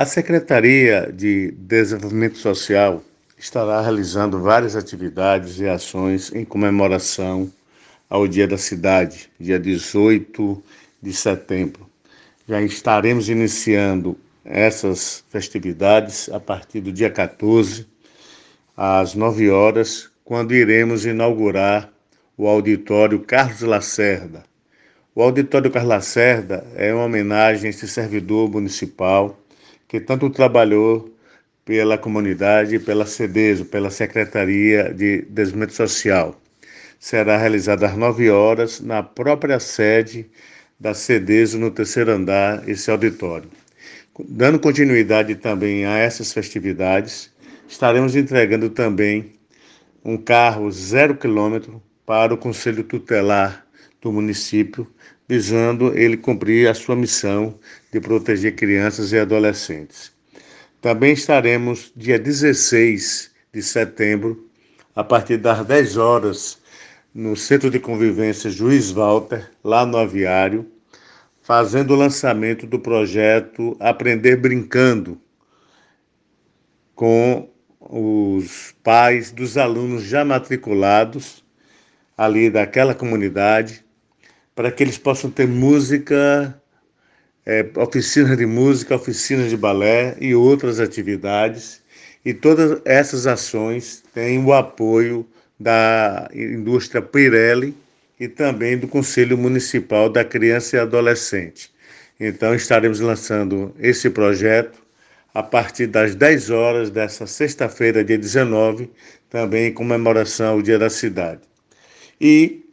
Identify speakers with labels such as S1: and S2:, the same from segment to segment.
S1: A Secretaria de Desenvolvimento Social estará realizando várias atividades e ações em comemoração ao Dia da Cidade, dia 18 de setembro. Já estaremos iniciando essas festividades a partir do dia 14, às 9 horas, quando iremos inaugurar o Auditório Carlos Lacerda. O Auditório Carlos Lacerda é uma homenagem a esse servidor municipal que tanto trabalhou pela comunidade, pela CEDESO, pela Secretaria de Desenvolvimento Social. Será realizada às 9 horas na própria sede da CEDESO, no terceiro andar, esse auditório. Dando continuidade também a essas festividades, estaremos entregando também um carro zero quilômetro para o Conselho Tutelar do município, visando ele cumprir a sua missão de proteger crianças e adolescentes. Também estaremos dia 16 de setembro, a partir das 10 horas, no Centro de Convivência Juiz Walter, lá no Aviário, fazendo o lançamento do projeto Aprender Brincando, com os pais dos alunos já matriculados ali daquela comunidade, para que eles possam ter música, é, oficinas de música, oficinas de balé e outras atividades. E todas essas ações têm o apoio da indústria Pirelli e também do Conselho Municipal da Criança e Adolescente. Então, estaremos lançando esse projeto a partir das 10 horas dessa sexta-feira, dia 19, também em comemoração ao Dia da Cidade. E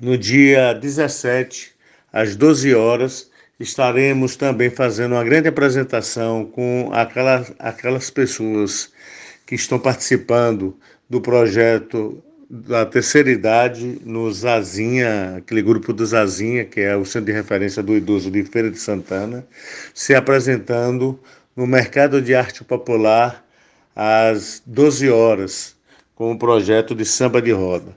S1: no dia 17, às 12 horas, estaremos também fazendo uma grande apresentação com aquelas, aquelas pessoas que estão participando do projeto da terceira idade no Zazinha, aquele grupo do Zazinha, que é o centro de referência do idoso de Feira de Santana, se apresentando no Mercado de Arte Popular às 12 horas, com o projeto de samba de roda.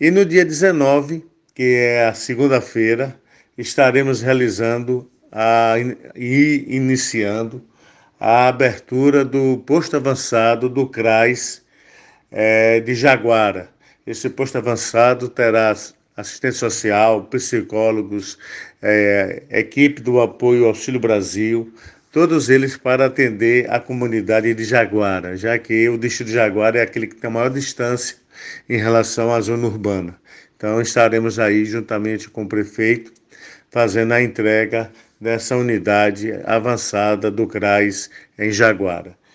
S1: E no dia 19, que é a segunda-feira, estaremos realizando a, e iniciando a abertura do posto avançado do CRAS é, de Jaguara. Esse posto avançado terá assistente social, psicólogos, é, equipe do apoio Auxílio Brasil, todos eles para atender a comunidade de Jaguara, já que o distrito de Jaguara é aquele que tem a maior distância em relação à zona urbana. Então estaremos aí juntamente com o prefeito fazendo a entrega dessa unidade avançada do CRAS em Jaguara.